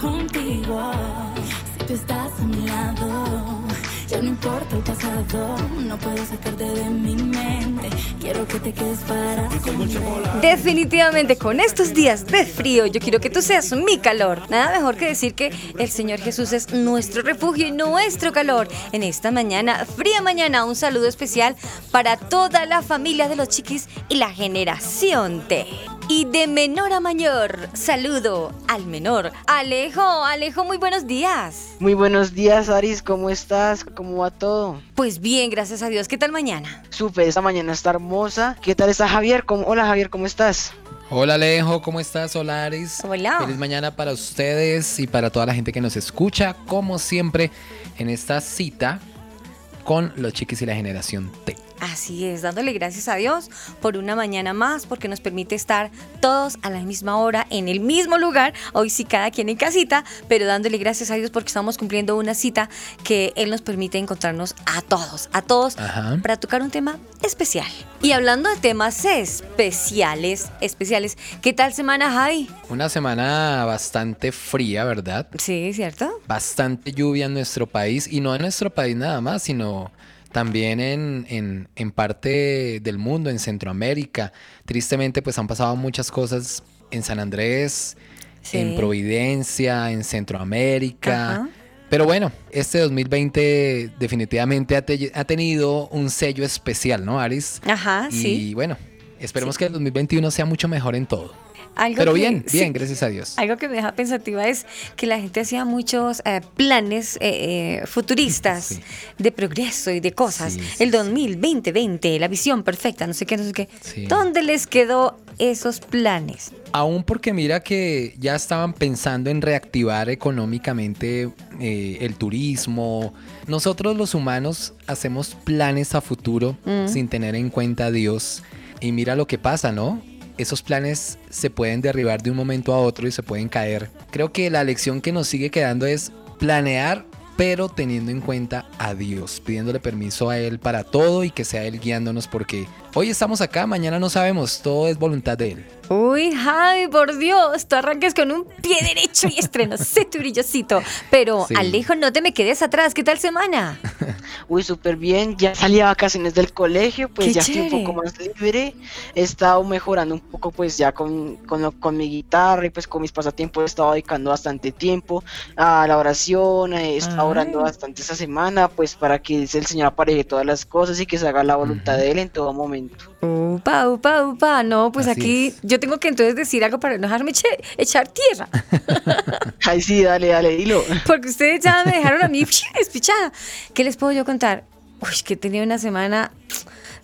Contigo. Si tú estás a mi lado ya no importa el pasado, no puedo sacarte de mi mente. Quiero que te quedes para Definitivamente, con estos días de frío, yo quiero que tú seas mi calor. Nada mejor que decir que el Señor Jesús es nuestro refugio y nuestro calor. En esta mañana, fría mañana, un saludo especial para toda la familia de los chiquis y la generación T. Y de menor a mayor, saludo al menor. Alejo, Alejo, muy buenos días. Muy buenos días, Aris, ¿cómo estás? ¿Cómo va todo? Pues bien, gracias a Dios. ¿Qué tal mañana? Súper, esta mañana está hermosa. ¿Qué tal está Javier? Hola Javier, ¿cómo estás? Hola Alejo, ¿cómo estás? Hola Aris. Hola. Feliz mañana para ustedes y para toda la gente que nos escucha, como siempre, en esta cita con los chiquis y la generación T. Así es, dándole gracias a Dios por una mañana más, porque nos permite estar todos a la misma hora, en el mismo lugar, hoy sí cada quien en casita, pero dándole gracias a Dios porque estamos cumpliendo una cita que Él nos permite encontrarnos a todos, a todos, para tocar un tema especial. Y hablando de temas especiales, especiales, ¿qué tal semana, Javi? Una semana bastante fría, ¿verdad? Sí, ¿cierto? Bastante lluvia en nuestro país, y no en nuestro país nada más, sino también en, en, parte del mundo, en Centroamérica. Tristemente, pues han pasado muchas cosas en San Andrés, en Providencia, en Centroamérica. Pero bueno, este 2020 definitivamente ha, tenido un sello especial, ¿no, Aris? Ajá, y, sí. Y bueno, esperemos que el 2021 sea mucho mejor en todo. Pero bien, bien, gracias a Dios. Algo que me deja pensativa es que la gente hacía muchos eh, planes eh, eh, futuristas de progreso y de cosas. el 2020, 20, la visión perfecta, no sé qué, no sé qué. ¿Dónde les quedó esos planes? Aún porque mira que ya estaban pensando en reactivar económicamente el turismo. Nosotros los humanos hacemos planes a futuro mm. sin tener en cuenta a Dios. Y mira lo que pasa, ¿no? Esos planes se pueden derribar de un momento a otro y se pueden caer. Creo que la lección que nos sigue quedando es planear pero teniendo en cuenta a Dios, pidiéndole permiso a Él para todo y que sea Él guiándonos porque hoy estamos acá, mañana no sabemos, todo es voluntad de Él. Uy, Javi, por Dios, tú arranques con un pie derecho y estreno, sé tu brillocito. Pero Alejo, no te me quedes atrás, ¿qué tal semana? Uy, súper bien, ya salí a vacaciones del colegio, pues ya estoy un poco más libre. He estado mejorando un poco, pues ya con, con, mi guitarra y pues con mis pasatiempos he estado dedicando bastante tiempo a la oración, he estado orando bastante esta semana, pues para que el Señor apareje todas las cosas y que se haga la voluntad de Él en todo momento. Upa, upa, upa, no, pues aquí yo tengo que entonces decir algo para no dejarme echar tierra. Ay, sí, dale, dale, dilo. Porque ustedes ya me dejaron a mí despichada. ¿Qué les puedo yo contar? Uy, que he tenido una semana,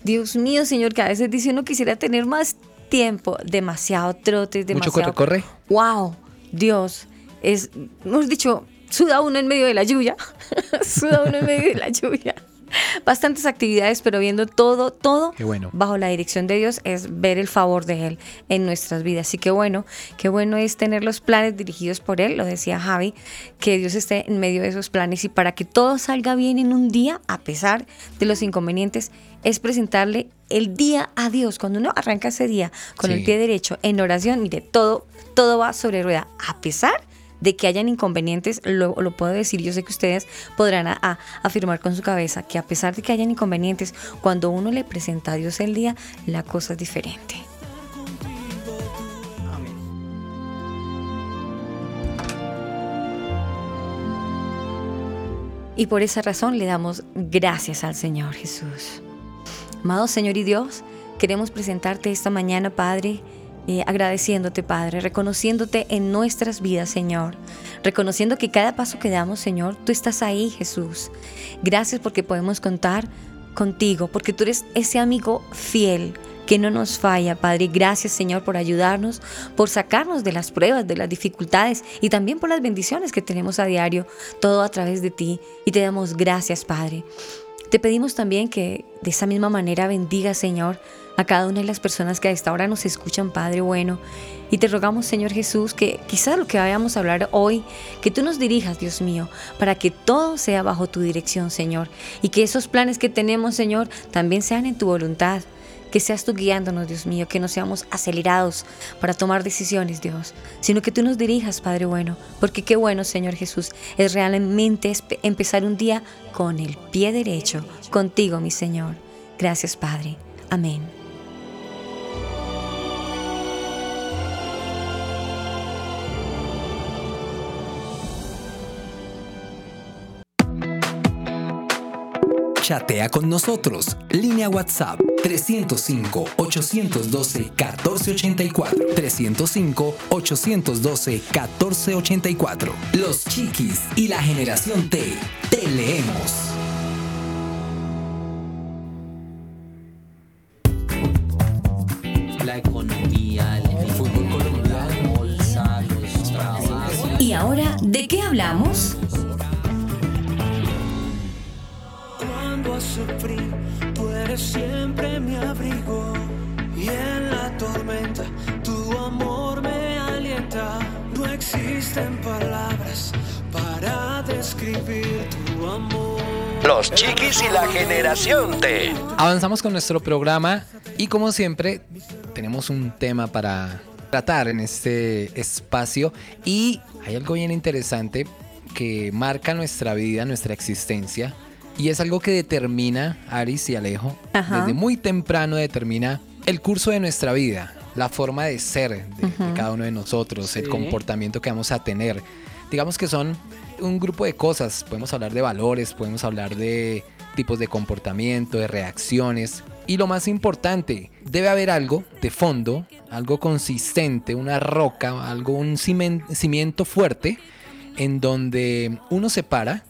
Dios mío, señor, que a veces dice uno quisiera tener más tiempo, demasiado trote, demasiado... ¿Mucho corre? Wow, Dios, es, hemos dicho, suda uno en medio de la lluvia, suda uno en medio de la lluvia. bastantes actividades, pero viendo todo, todo Qué bueno. bajo la dirección de Dios es ver el favor de Él en nuestras vidas. Así que bueno, qué bueno es tener los planes dirigidos por Él, lo decía Javi, que Dios esté en medio de esos planes y para que todo salga bien en un día, a pesar de los inconvenientes, es presentarle el día a Dios. Cuando uno arranca ese día con Sí. el pie derecho en oración, mire, todo, todo va sobre rueda, a pesar de que hayan inconvenientes, lo, puedo decir, yo sé que ustedes podrán afirmar con su cabeza que a pesar de que hayan inconvenientes, cuando uno le presenta a Dios el día, la cosa es diferente. Y por esa razón le damos gracias al Señor Jesús. Amado Señor y Dios, queremos presentarte esta mañana, Padre, eh, agradeciéndote, Padre, reconociéndote en nuestras vidas, Señor, reconociendo que cada paso que damos, Señor, tú estás ahí, Jesús. Gracias porque podemos contar contigo, porque tú eres ese amigo fiel que no nos falla, Padre. Gracias, Señor, por ayudarnos, por sacarnos de las pruebas, de las dificultades y también por las bendiciones que tenemos a diario, todo a través de ti. Y te damos gracias, Padre. Te pedimos también que de esa misma manera bendiga, Señor, a cada una de las personas que a esta hora nos escuchan, Padre bueno. Y te rogamos, Señor Jesús, que quizás lo que vayamos a hablar hoy, que tú nos dirijas, Dios mío, para que todo sea bajo tu dirección, Señor. Y que esos planes que tenemos, Señor, también sean en tu voluntad. Que seas tú guiándonos, Dios mío, que no seamos acelerados para tomar decisiones, Dios, sino que tú nos dirijas, Padre bueno, porque qué bueno, Señor Jesús, es realmente empezar un día con el pie derecho, contigo, mi Señor. Gracias, Padre. Amén. Chatea con nosotros. Línea WhatsApp 305-812-1484. 305-812-1484. Los Chiquis y la generación T. Te leemos. la economía, el fútbol colombiano, la bolsa, los trabajos. ¿Y ahora de qué hablamos? Cuando frío, tú eres siempre Los chiquis y la generación T. Avanzamos con nuestro programa y como siempre tenemos un tema para tratar en este espacio y hay algo bien interesante que marca nuestra vida, nuestra existencia y es algo que determina, Aris y Alejo, Ajá. desde muy temprano determina el curso de nuestra vida, la forma de ser de, de cada uno de nosotros, el comportamiento que vamos a tener. Digamos que son un grupo de cosas, podemos hablar de valores, podemos hablar de tipos de comportamiento, de reacciones. Y lo más importante, debe haber algo de fondo, algo consistente, una roca, algo, un cimiento fuerte en donde uno se para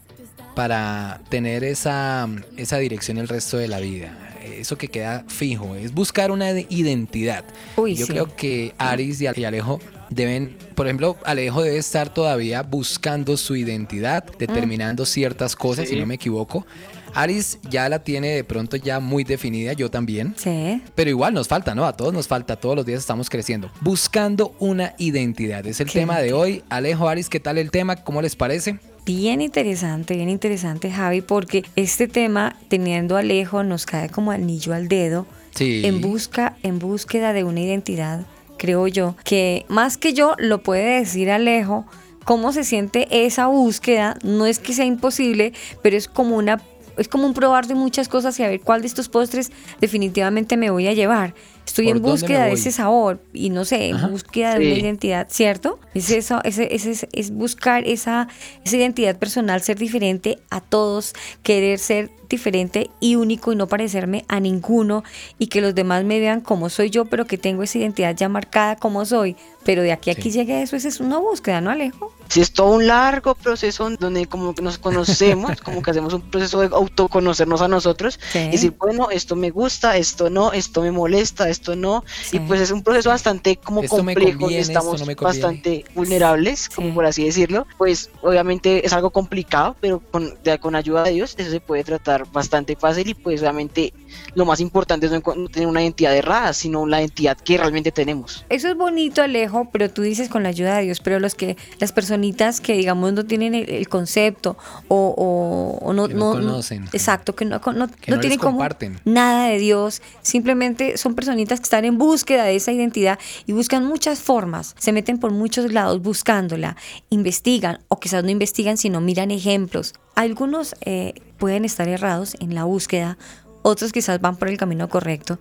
para tener esa, esa dirección el resto de la vida. Eso que queda fijo, es buscar una de- identidad. Uy, Yo sí. creo que Aris y Alejo deben, por ejemplo, Alejo debe estar todavía buscando su identidad, determinando ciertas cosas, si no me equivoco. Aris ya la tiene de pronto ya muy definida, yo también. Sí. Pero igual nos falta, ¿no? A todos nos falta, todos los días estamos creciendo. Buscando una identidad. Es el Qué tema de hoy. Alejo, Aris, ¿qué tal el tema? ¿Cómo les parece? Bien interesante, bien interesante, Javi, porque este tema, teniendo Alejo, nos cae como anillo al dedo Sí. en busca, en búsqueda de una identidad, creo yo, que más que yo lo puede decir Alejo, cómo se siente esa búsqueda, no es que sea imposible, pero es como una es como un probar de muchas cosas y a ver cuál de estos postres definitivamente me voy a llevar. Estoy ¿Por en búsqueda de ese sabor y no sé, Ajá. en búsqueda de una identidad, ¿cierto? Es eso, ese, ese- es, es buscar esa, esa identidad personal, ser diferente a todos, querer ser diferente y único y no parecerme a ninguno y que los demás me vean como soy yo, pero que tengo esa identidad ya marcada como soy. Pero de aquí a aquí Sí. llegue eso, esa es una búsqueda, ¿no, Alejo? Sí, es todo un largo proceso donde como que nos conocemos, como que hacemos un proceso de autoconocernos a nosotros Sí. y decir, bueno, esto me gusta, esto no, esto me molesta, esto esto no. Y pues es un proceso bastante como complejo, estamos bastante vulnerables, como por así decirlo. Pues obviamente es algo complicado, pero con, con ayuda de Dios eso se puede tratar bastante fácil y pues obviamente lo más importante es no tener una identidad errada, sino la identidad que realmente tenemos. Eso es bonito, Alejo, pero tú dices con la ayuda de Dios, pero los que, las personitas que digamos no tienen el, concepto o, no, no, conocen. exacto, que no, no, tienen como nada de Dios, simplemente son personitas que están en búsqueda de esa identidad y buscan muchas formas, se meten por muchos lados buscándola, investigan o quizás no investigan, sino miran ejemplos. Algunos eh, pueden estar errados en la búsqueda otros quizás van por el camino correcto,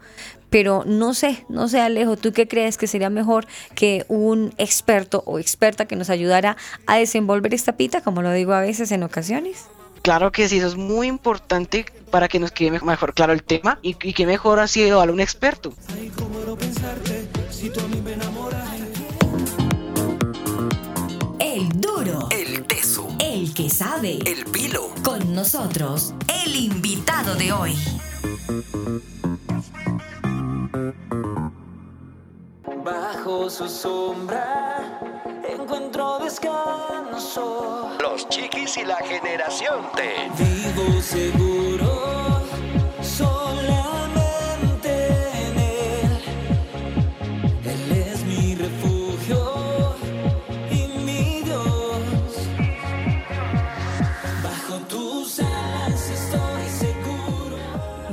pero no sé, no sé Alejo, ¿tú qué crees que sería mejor que un experto o experta que nos ayudara a desenvolver esta pita, como lo digo a veces en ocasiones? Claro que sí, eso es muy importante para que nos quede mejor claro el tema y, que mejor así a un experto. El duro. El teso. El que sabe. El pilo. Con nosotros, el invitado de hoy. Bajo su sombra encuentro descanso. Los chiquis y la generación T. Vivo seguro,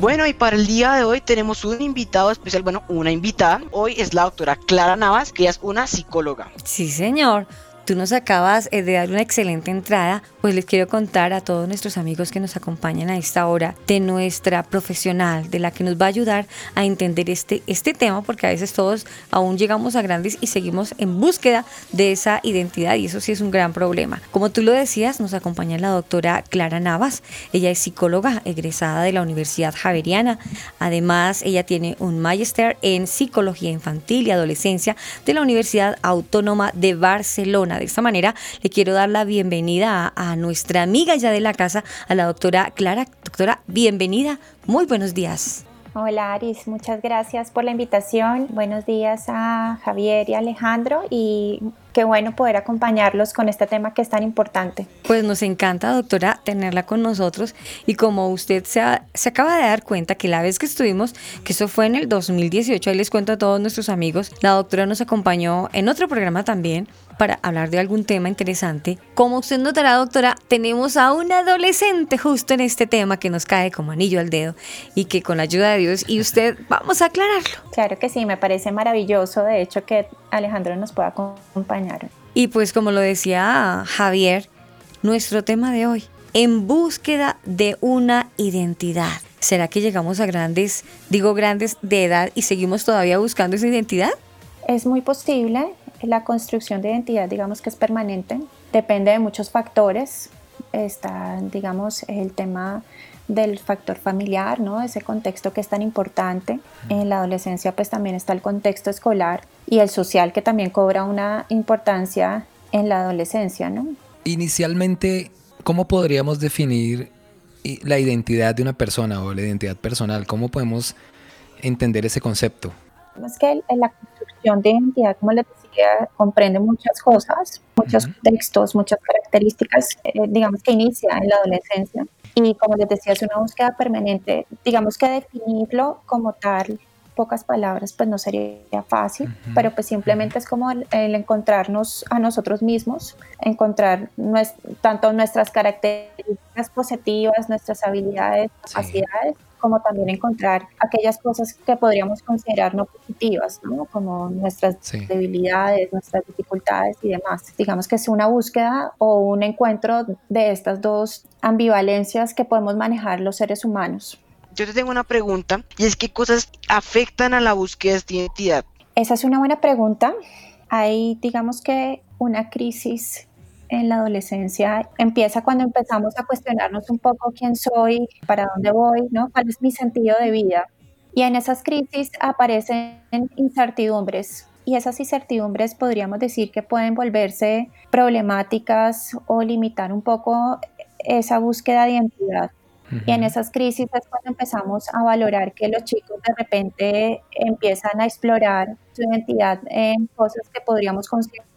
Bueno, y para el día de hoy tenemos un invitado especial, bueno, una invitada. Hoy es la doctora Clara Navas, que es una psicóloga. Sí, señor. Tú nos acabas eh, de dar una excelente entrada, pues les quiero contar a todos nuestros amigos que nos acompañan a esta hora de nuestra profesional, de la que nos va a ayudar a entender este, este tema, porque a veces todos aún llegamos a grandes y seguimos en búsqueda de esa identidad y eso sí es un gran problema. Como tú lo decías, nos acompaña la doctora Clara Navas. Ella es psicóloga egresada de la Universidad Javeriana. Además, ella tiene un magister en psicología infantil y adolescencia de la Universidad Autónoma de Barcelona de esta manera, le quiero dar la bienvenida a, nuestra amiga ya de la casa, a la doctora Clara. Doctora, bienvenida. Muy buenos días. Hola Aris, muchas gracias por la invitación. Buenos días a Javier y Alejandro y qué bueno poder acompañarlos con este tema que es tan importante. Pues nos encanta, doctora, tenerla con nosotros y como usted se, se acaba de dar cuenta que la vez que estuvimos, que eso fue en el 2018, ahí les cuento a todos nuestros amigos, la doctora nos acompañó en otro programa también para hablar de algún tema interesante. Como usted notará, doctora, tenemos a un adolescente justo en este tema que nos cae como anillo al dedo y que con la ayuda de Dios y usted vamos a aclararlo. Claro que sí, me parece maravilloso, de hecho, que Alejandro nos pueda acompañar. Y pues como lo decía Javier, nuestro tema de hoy, en búsqueda de una identidad. ¿Será que llegamos a grandes, digo grandes de edad y seguimos todavía buscando esa identidad? Es muy posible, la construcción de identidad, digamos que es permanente, depende de muchos factores. Está, digamos, el tema del factor familiar, ¿no? Ese contexto que es tan importante. En la adolescencia, pues también está el contexto escolar y el social que también cobra una importancia en la adolescencia, ¿no? Inicialmente, ¿cómo podríamos definir la identidad de una persona o la identidad personal? ¿Cómo podemos entender ese concepto? Es que la construcción de identidad, como les decía, comprende muchas cosas, muchos textos, muchas características, eh, digamos que inicia en la adolescencia. Y como les decía, es una búsqueda permanente. Digamos que definirlo como tal, pocas palabras, pues no sería fácil, pero pues simplemente es como el, encontrarnos a nosotros mismos, encontrar tanto nuestras características positivas, nuestras habilidades, capacidades, como también encontrar aquellas cosas que podríamos considerar no positivas, ¿no? como nuestras debilidades, nuestras dificultades y demás. Digamos que es una búsqueda o un encuentro de estas dos ambivalencias que podemos manejar los seres humanos. Yo te tengo una pregunta y es qué cosas afectan a la búsqueda de identidad. Esa es una buena pregunta. Hay, digamos que, una crisis en la adolescencia empieza cuando empezamos a cuestionarnos un poco quién soy, para dónde voy, ¿no? ¿Cuál es mi sentido de vida? Y en esas crisis aparecen incertidumbres y esas incertidumbres podríamos decir que pueden volverse problemáticas o limitar un poco esa búsqueda de identidad. Y en esas crisis es cuando empezamos a valorar que los chicos de repente empiezan a explorar su identidad en cosas que podríamos considerar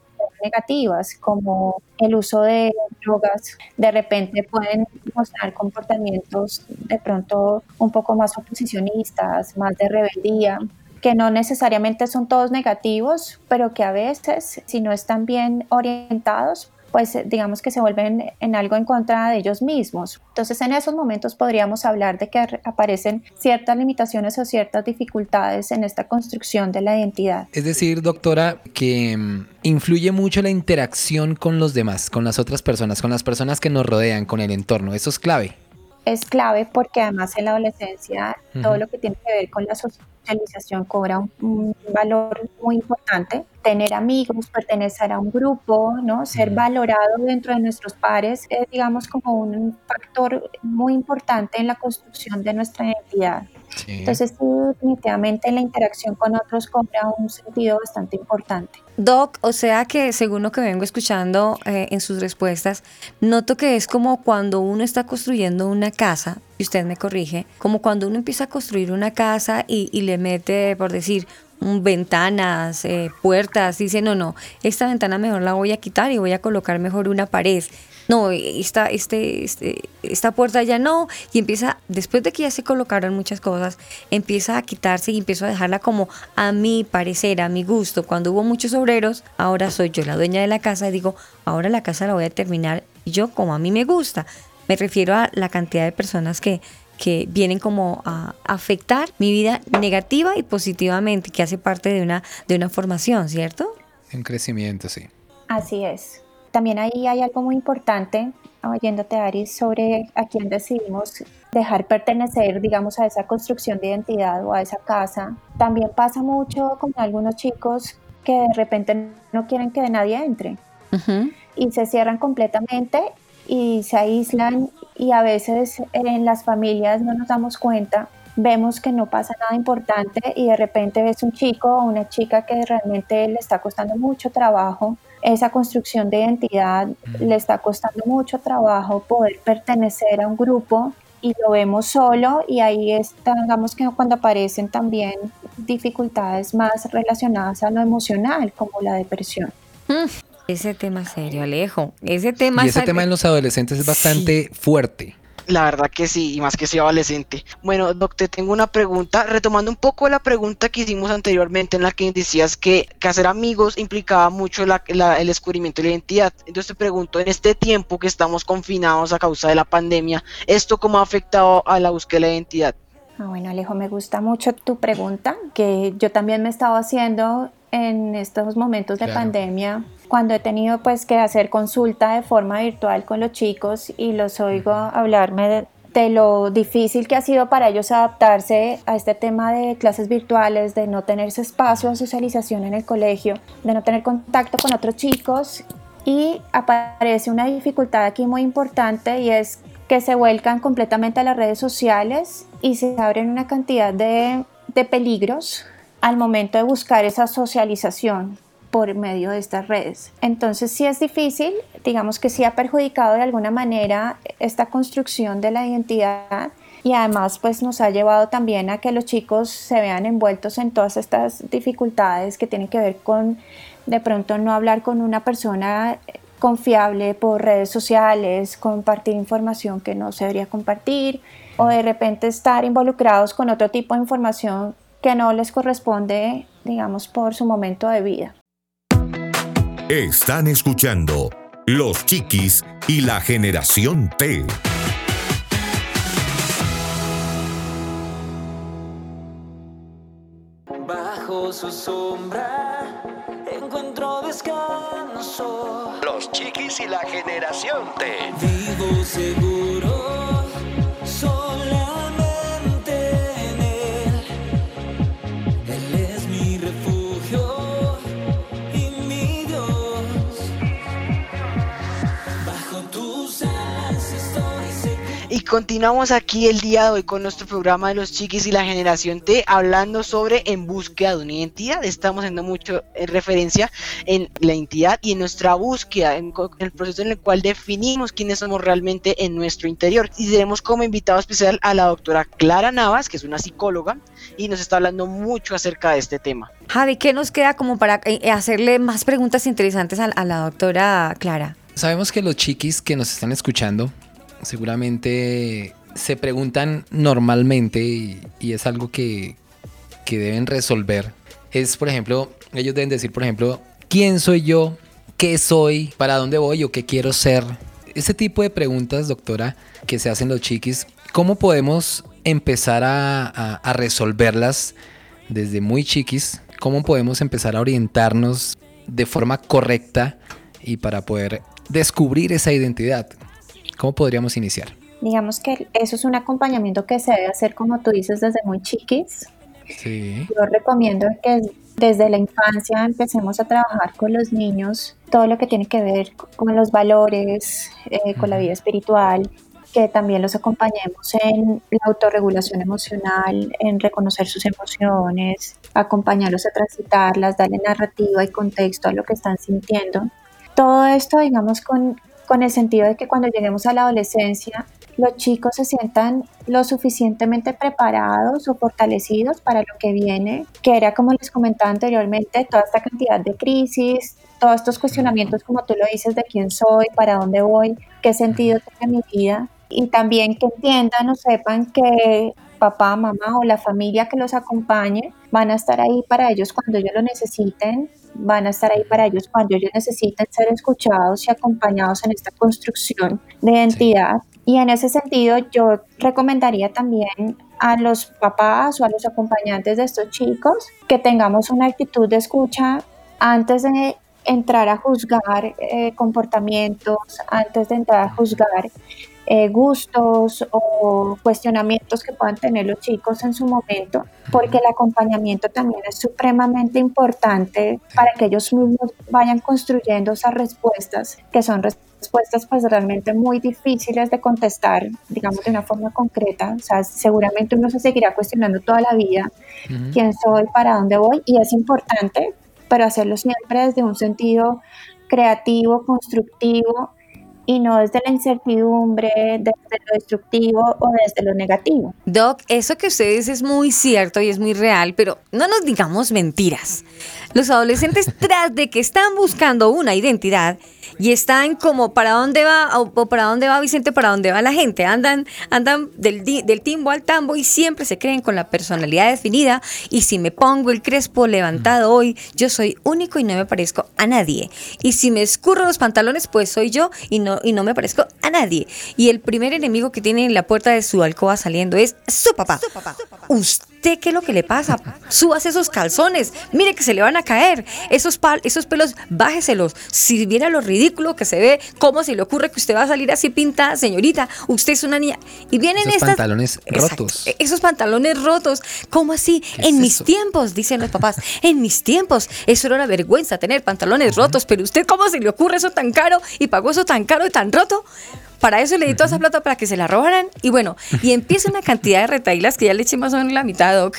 negativas, como el uso de drogas, de repente pueden mostrar comportamientos de pronto un poco más oposicionistas, más de rebeldía, que no necesariamente son todos negativos, pero que a veces, si no están bien orientados, pues eh, digamos que se vuelven en algo en contra de ellos mismos. Entonces en esos momentos podríamos hablar de que aparecen ciertas limitaciones o ciertas dificultades en esta construcción de la identidad. Es decir, doctora, que mm, influye mucho la interacción con los demás, con las otras personas, con las personas que nos rodean, con el entorno. Eso es clave es clave porque además en la adolescencia todo lo que tiene que ver con la socialización cobra un, valor muy importante. Tener amigos, pertenecer a un grupo, ¿no? ser valorado dentro de nuestros pares es, digamos, como un factor muy importante en la construcción de nuestra identidad. Entonces, definitivamente la interacción con otros cobra un sentido bastante importante. Doc, o sea que según lo que vengo escuchando eh, en sus respuestas, noto que es como cuando uno está construyendo una casa, y usted me corrige, como cuando uno empieza a construir una casa y, y le mete, por decir, ventanas, eh, puertas, dice, no, no, esta ventana mejor la voy a quitar y voy a colocar mejor una pared no, esta, este, este, esta puerta ya no, y empieza, después de que ya se colocaron muchas cosas, empieza a quitarse y empiezo a dejarla como a mi parecer, a mi gusto. Cuando hubo muchos obreros, ahora soy yo la dueña de la casa y digo, ahora la casa la voy a terminar yo como a mí me gusta. Me refiero a la cantidad de personas que, que vienen como a afectar mi vida negativa y positivamente, que hace parte de una, de una formación, ¿cierto? Un crecimiento, sí. Así es. También ahí hay algo muy importante, oyéndote Ari, sobre a quién decidimos dejar pertenecer, digamos, a esa construcción de identidad o a esa casa. También pasa mucho con algunos chicos que de repente no quieren que nadie entre y se cierran completamente y se aíslan y a veces en las familias no nos damos cuenta vemos que no pasa nada importante y de repente ves un chico o una chica que realmente le está costando mucho trabajo esa construcción de identidad le está costando mucho trabajo poder pertenecer a un grupo y lo vemos solo y ahí está, digamos que cuando aparecen también dificultades más relacionadas a lo emocional como la depresión. Mm, ese tema serio, Alejo. Ese tema y ese tema en los adolescentes es bastante fuerte. La verdad que sí, y más que soy adolescente. Bueno, doctor, tengo una pregunta, retomando un poco la pregunta que hicimos anteriormente en la que decías que, hacer amigos implicaba mucho el descubrimiento de la identidad. Entonces te pregunto, en este tiempo que estamos confinados a causa de la pandemia, ¿esto cómo ha afectado a la búsqueda de la identidad? Ah, bueno, Alejo, me gusta mucho tu pregunta, que yo también me he estado haciendo en estos momentos de pandemia cuando he tenido pues que hacer consulta de forma virtual con los chicos y los oigo hablarme de, lo difícil que ha sido para ellos adaptarse a este tema de clases virtuales, de no tener ese espacio de socialización en el colegio, de no tener contacto con otros chicos. Y aparece una dificultad aquí muy importante y es que se vuelcan completamente a las redes sociales y se abren una cantidad de, de peligros al momento de buscar esa socialización por medio de estas redes. Entonces sí es difícil, digamos que sí ha perjudicado de alguna manera esta construcción de la identidad y además pues nos ha llevado también a que los chicos se vean envueltos en todas estas dificultades que tienen que ver con de pronto no hablar con una persona confiable por redes sociales, compartir información que no se debería compartir o de repente estar involucrados con otro tipo de información que no les corresponde, digamos, por su momento de vida. Están escuchando Los Chiquis y la Generación T. Bajo su sombra encuentro descanso. Los Chiquis y la Generación T. Vivo seguro continuamos aquí el día de hoy con nuestro programa de los chiquis y la generación T, hablando sobre en búsqueda de una identidad. Estamos haciendo mucho en referencia en la identidad y en nuestra búsqueda, en, el proceso en el cual definimos quiénes somos realmente en nuestro interior. Y tenemos como invitado especial a la doctora Clara Navas, que es una psicóloga, y nos está hablando mucho acerca de este tema. Javi, ¿qué nos queda como para eh, hacerle más preguntas interesantes a la doctora Clara? Sabemos que los chiquis que nos están escuchando seguramente se preguntan normalmente y, es algo que, que deben resolver. Es, por ejemplo, ellos deben decir, por ejemplo, ¿quién soy yo? ¿Qué soy? ¿Para dónde voy o qué quiero ser? Ese tipo de preguntas, doctora, que se hacen los chiquis, ¿cómo podemos empezar a, a resolverlas desde muy chiquis? ¿Cómo podemos empezar a orientarnos de forma correcta y para poder descubrir esa identidad? ¿Cómo podríamos iniciar? Digamos que eso es un acompañamiento que se debe hacer, como tú dices, desde muy chiquis. Sí. Yo recomiendo que desde la infancia empecemos a trabajar con los niños todo lo que tiene que ver con los valores, eh, con la vida espiritual, que también los acompañemos en la autorregulación emocional, en reconocer sus emociones, acompañarlos a transitarlas, darle narrativa y contexto a lo que están sintiendo. Todo esto, digamos, con, con el sentido de que cuando lleguemos a la adolescencia, los chicos se sientan lo suficientemente preparados o fortalecidos para lo que viene, que era como les comentaba anteriormente, toda esta cantidad de crisis, todos estos cuestionamientos como tú lo dices de quién soy, para dónde voy, qué sentido tiene mi vida. Y también que entiendan o sepan que papá, mamá o la familia que los acompañe van a estar ahí para ellos cuando ellos lo necesiten van a estar ahí para ellos cuando ellos necesiten ser escuchados y acompañados en esta construcción de identidad. Y en ese sentido yo recomendaría también a los papás o a los acompañantes de estos chicos que tengamos una actitud de escucha antes de entrar a juzgar eh, comportamientos, antes de entrar a juzgar eh, gustos o cuestionamientos que puedan tener los chicos en su momento, porque el acompañamiento también es supremamente importante para que ellos mismos vayan construyendo esas respuestas, que son respuestas pues realmente muy difíciles de contestar, digamos de una forma concreta, o sea, seguramente uno se seguirá cuestionando toda la vida quién soy, para dónde voy, y es importante, pero hacerlo siempre desde un sentido creativo, constructivo, y no desde la incertidumbre, desde lo destructivo o desde lo negativo. Doc, eso que usted dice es muy cierto y es muy real, pero no nos digamos mentiras. Los adolescentes tras de que están buscando una identidad, y están como para dónde va o, para dónde va Vicente, para dónde va la gente. Andan, andan del, del timbo al tambo y siempre se creen con la personalidad definida. Y si me pongo el crespo levantado hoy, yo soy único y no me parezco a nadie. Y si me escurro los pantalones, pues soy yo y no, y no me parezco a nadie. Y el primer enemigo que tiene en la puerta de su alcoba saliendo es su papá. Su papá. ¿Usted qué es lo que le pasa? Subas esos calzones. Mire que se le van a caer. Esos, pal esos pelos, bájeselos. Si viera lo ridículo que se ve, ¿cómo se le ocurre que usted va a salir así pintada, señorita? Usted es una niña. Y vienen esos estas. pantalones rotos. E-, esos pantalones rotos. ¿Cómo así? En mis tiempos, dicen los papás. En mis tiempos. Eso era una vergüenza tener pantalones rotos. Pero usted, ¿cómo se le ocurre eso tan caro? Y pagó eso tan caro y tan roto. Para eso le di toda esa plata para que se la robaran. Y bueno, y empieza una cantidad de retailas que ya le eché más o menos la mitad, Doc.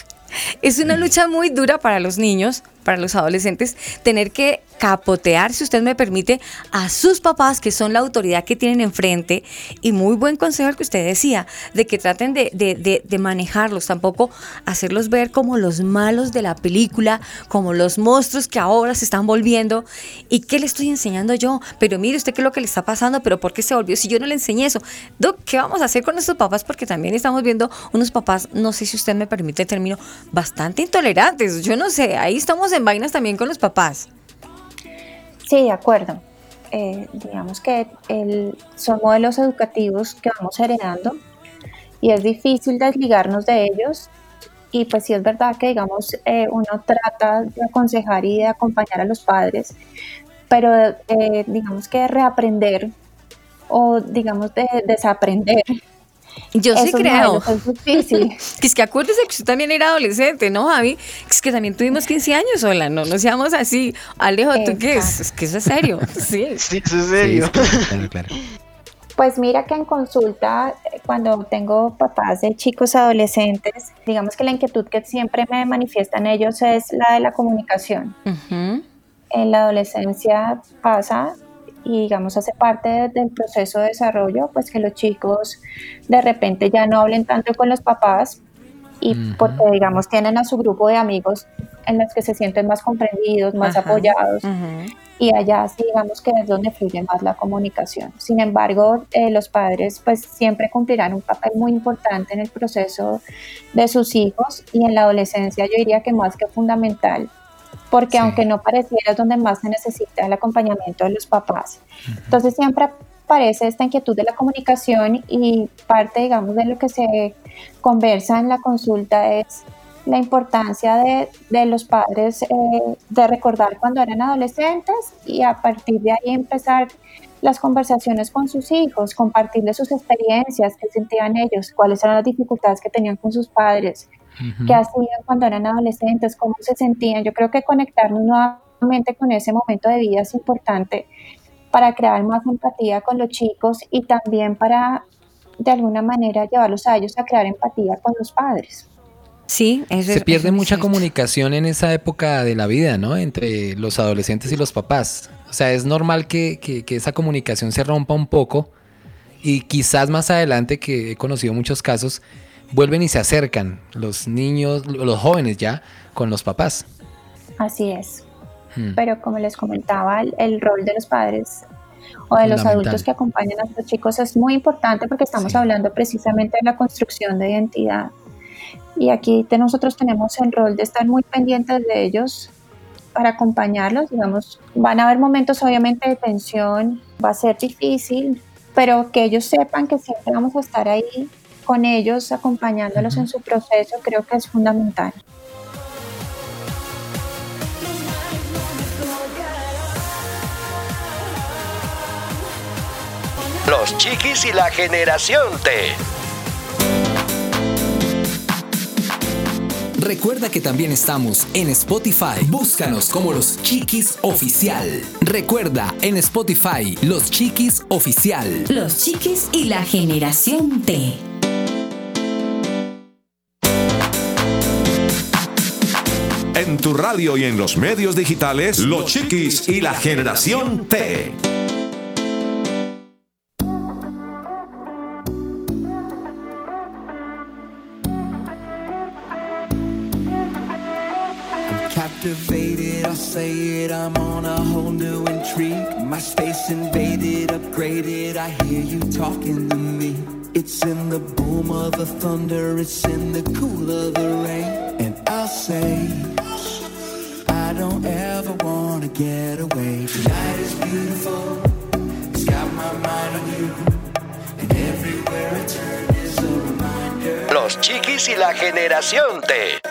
Es una lucha muy dura para los niños, para los adolescentes, tener que capotear, si usted me permite, a sus papás, que son la autoridad que tienen enfrente. Y muy buen consejo el que usted decía, de que traten de, de, de, manejarlos, tampoco hacerlos ver como los malos de la película, como los monstruos que ahora se están volviendo. ¿Y qué le estoy enseñando yo? Pero mire usted qué es lo que le está pasando, pero ¿por qué se volvió si yo no le enseñé eso? Doc, ¿qué vamos a hacer con estos papás? Porque también estamos viendo unos papás, no sé si usted me permite el término, bastante intolerantes. Yo no sé, ahí estamos en vainas también con los papás. Sí, de acuerdo. Eh, digamos que el, son modelos educativos que vamos heredando y es difícil desligarnos de ellos. Y pues sí es verdad que, digamos, eh, uno trata de aconsejar y de acompañar a los padres, pero eh, digamos que reaprender o digamos de desaprender yo sí creo. Es difícil. es que acuérdese que usted también era adolescente, ¿no, Javi? Es que también tuvimos 15 años sola, no no seamos así. Alejo, ¿tú qué es? Es que eso es serio. Sí, sí eso es serio. claro, claro. Pues mira que en consulta, cuando tengo papás de chicos adolescentes, digamos que la inquietud que siempre me manifiestan ellos es la de la comunicación. En la adolescencia pasa y digamos hace parte del proceso de desarrollo, pues que los chicos de repente ya no hablen tanto con los papás y porque digamos tienen a su grupo de amigos en los que se sienten más comprendidos, más apoyados. Y allá sí digamos que es donde fluye más la comunicación. Sin embargo, eh, los padres pues siempre cumplirán un papel muy importante en el proceso de sus hijos y en la adolescencia yo diría que más que fundamental porque aunque no pareciera es donde más se necesita el acompañamiento de los papás. Entonces siempre aparece esta inquietud de la comunicación y parte, digamos, de lo que se conversa en la consulta es la importancia de, de los padres eh, de recordar cuando eran adolescentes y a partir de ahí empezar las conversaciones con sus hijos, compartirles sus experiencias, qué sentían ellos, cuáles eran las dificultades que tenían con sus padres, qué hacían cuando eran adolescentes, cómo se sentían. Yo creo que conectarnos nuevamente con ese momento de vida es importante para crear más empatía con los chicos y también para de alguna manera llevarlos a ellos a crear empatía con los padres. Sí, se pierde mucha comunicación en esa época de la vida, ¿no? Entre los adolescentes y los papás. O sea, es normal que, que esa comunicación se rompa un poco y quizás más adelante, que he conocido muchos casos, vuelven y se acercan los niños, los jóvenes ya, con los papás. Así es. Hmm. Pero como les comentaba, el, rol de los padres o de los adultos que acompañan a los chicos es muy importante porque estamos hablando precisamente de la construcción de identidad. Y aquí nosotros tenemos el rol de estar muy pendientes de ellos para acompañarlos. Digamos, van a haber momentos obviamente de tensión, va a ser difícil, pero que ellos sepan que siempre vamos a estar ahí con ellos, acompañándolos en su proceso, creo que es fundamental. Los chiquis y la generación T. Recuerda que también estamos en Spotify. Búscanos como Los Chiquis Oficial. Recuerda, en Spotify, Los Chiquis Oficial. Los Chiquis y la Generación T. En tu radio y en los medios digitales, Los Chiquis y la Generación T. captivated, I'll say it, I'm on a whole new intrigue. My space invaded, upgraded, I hear you talking to me. It's in the boom of the thunder, it's in the cool of the rain. And I'll say, I don't ever wanna get away. Tonight is beautiful, it's got my mind on you. And everywhere I turn is a reminder. Los chiquis y la generación T.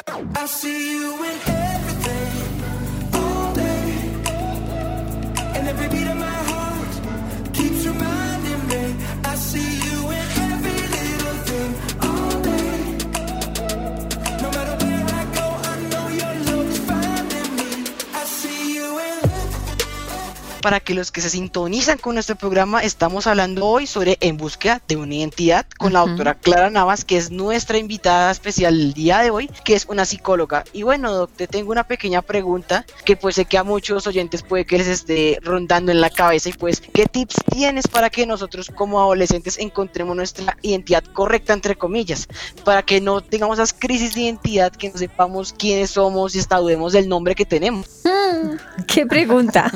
para que los que se sintonizan con nuestro programa, estamos hablando hoy sobre En búsqueda de una identidad con la doctora Clara Navas, que es nuestra invitada especial el día de hoy, que es una psicóloga. Y bueno, doctor, tengo una pequeña pregunta que pues sé que a muchos oyentes puede que les esté rondando en la cabeza y pues, ¿qué tips tienes para que nosotros como adolescentes encontremos nuestra identidad correcta, entre comillas, para que no tengamos esas crisis de identidad, que no sepamos quiénes somos y hasta dudemos del nombre que tenemos? Mm, ¿Qué pregunta?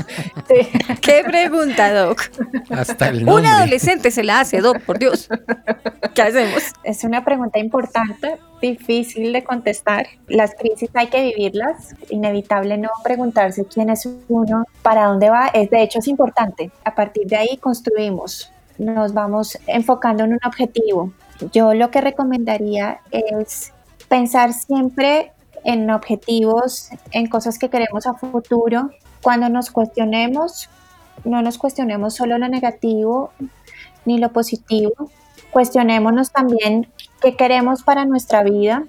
¿Qué pregunta, Doc? Hasta el Un adolescente se la hace, Doc, por Dios. ¿Qué hacemos? Es una pregunta importante, difícil de contestar. Las crisis hay que vivirlas. Inevitable no preguntarse quién es uno, para dónde va. Es de hecho es importante. A partir de ahí construimos. Nos vamos enfocando en un objetivo. Yo lo que recomendaría es pensar siempre en objetivos, en cosas que queremos a futuro cuando nos cuestionemos, no nos cuestionemos solo lo negativo ni lo positivo, cuestionémonos también qué queremos para nuestra vida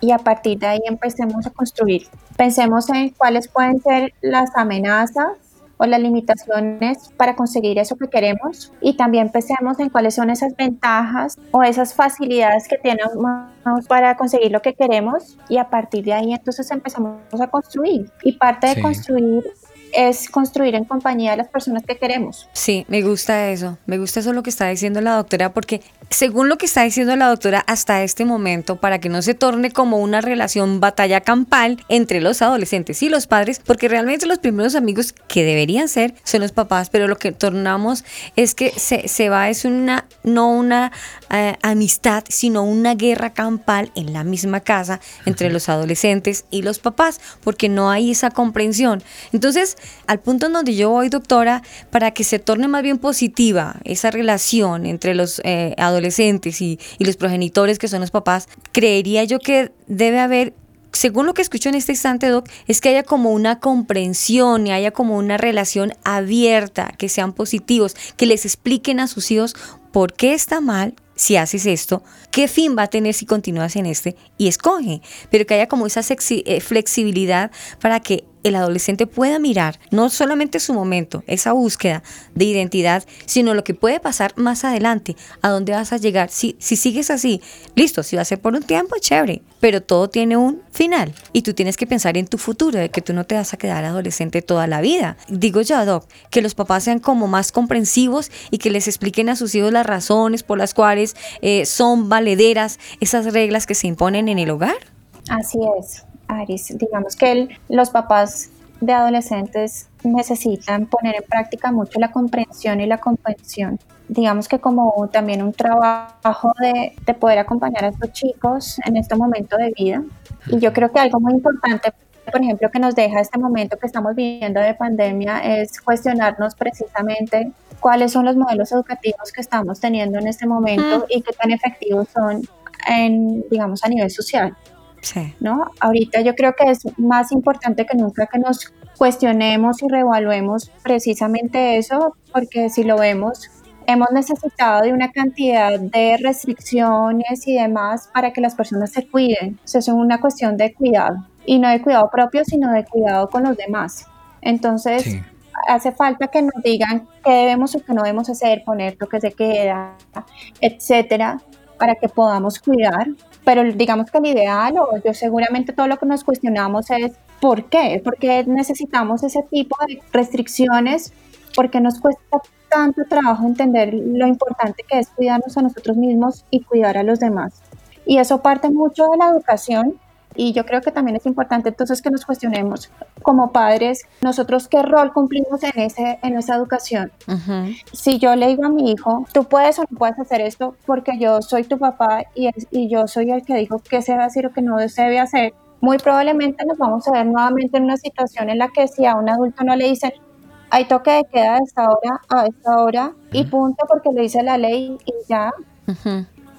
y a partir de ahí empecemos a construir. Pensemos en cuáles pueden ser las amenazas o las limitaciones para conseguir eso que queremos. Y también pensemos en cuáles son esas ventajas o esas facilidades que tenemos para conseguir lo que queremos. Y a partir de ahí entonces empezamos a construir. Y parte de construir es construir en compañía de las personas que queremos. Sí, me gusta eso, me gusta eso lo que está diciendo la doctora, porque según lo que está diciendo la doctora hasta este momento, para que no se torne como una relación batalla campal entre los adolescentes y los padres, porque realmente los primeros amigos que deberían ser son los papás, pero lo que tornamos es que se, se va, es una, no una eh, amistad, sino una guerra campal en la misma casa entre los adolescentes y los papás, porque no hay esa comprensión. Entonces, al punto en donde yo voy, doctora, para que se torne más bien positiva esa relación entre los eh, adolescentes y, y los progenitores que son los papás, creería yo que debe haber según lo que escucho en este instante, Doc, es que haya como una comprensión y haya como una relación abierta, que sean positivos, que les expliquen a sus hijos por qué está mal si haces esto, qué fin va a tener si continúas en este y escoge, pero que haya como esa eh, flexibilidad para que el adolescente pueda mirar no solamente su momento, esa búsqueda de identidad, sino lo que puede pasar más adelante, a dónde vas a llegar. Si, si sigues así, listo, si va a ser por un tiempo, chévere, pero todo tiene un final y tú tienes que pensar en tu futuro, de que tú no te vas a quedar adolescente toda la vida. Digo yo, Doc, que los papás sean como más comprensivos y que les expliquen a sus hijos las razones por las cuales eh, son valederas esas reglas que se imponen en el hogar. Así es. Aris. Digamos que los papás de adolescentes necesitan poner en práctica mucho la comprensión y la comprensión. Digamos que como también un trabajo de, de poder acompañar a estos chicos en este momento de vida. Y yo creo que algo muy importante, por ejemplo, que nos deja este momento que estamos viviendo de pandemia es cuestionarnos precisamente cuáles son los modelos educativos que estamos teniendo en este momento y qué tan efectivos son en, digamos, a nivel social. ¿No? Ahorita yo creo que es más importante que nunca que nos cuestionemos y reevaluemos precisamente eso, porque si lo vemos, hemos necesitado de una cantidad de restricciones y demás para que las personas se cuiden. O sea, es una cuestión de cuidado, y no de cuidado propio, sino de cuidado con los demás. Entonces, hace falta que nos digan qué debemos o qué no debemos hacer, poner toques de queda, etcétera, para que podamos cuidar pero digamos que el ideal, o yo seguramente todo lo que nos cuestionamos es ¿por qué? ¿Por qué necesitamos ese tipo de restricciones? Porque nos cuesta tanto trabajo entender lo importante que es cuidarnos a nosotros mismos y cuidar a los demás. Y eso parte mucho de la educación y yo creo que también es importante entonces que nos cuestionemos como padres, nosotros qué rol cumplimos en, ese, en esa educación. Si yo le digo a mi hijo, tú puedes o no puedes hacer esto porque yo soy tu papá y, y yo soy el que dijo qué se debe hacer o qué no se debe hacer, muy probablemente nos vamos a ver nuevamente en una situación en la que si a un adulto no le dicen, hay toque de queda de esta hora a esta hora y punto porque lo dice la ley y ya,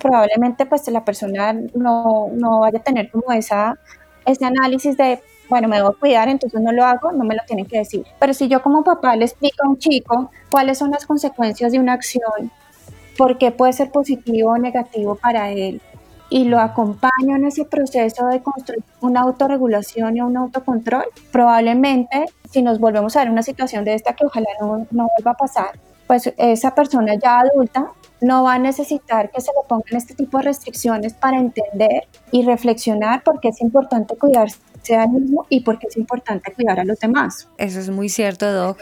probablemente pues la persona no, no vaya a tener como esa, ese análisis de, bueno, me debo cuidar, entonces no lo hago, no me lo tienen que decir. Pero si yo como papá le explico a un chico cuáles son las consecuencias de una acción, por qué puede ser positivo o negativo para él, y lo acompaño en ese proceso de construir una autorregulación y un autocontrol, probablemente si nos volvemos a ver una situación de esta que ojalá no, no vuelva a pasar, pues esa persona ya adulta no va a necesitar que se le pongan este tipo de restricciones para entender y reflexionar por qué es importante cuidarse a mismo y por qué es importante cuidar a los demás. Eso es muy cierto, Doc.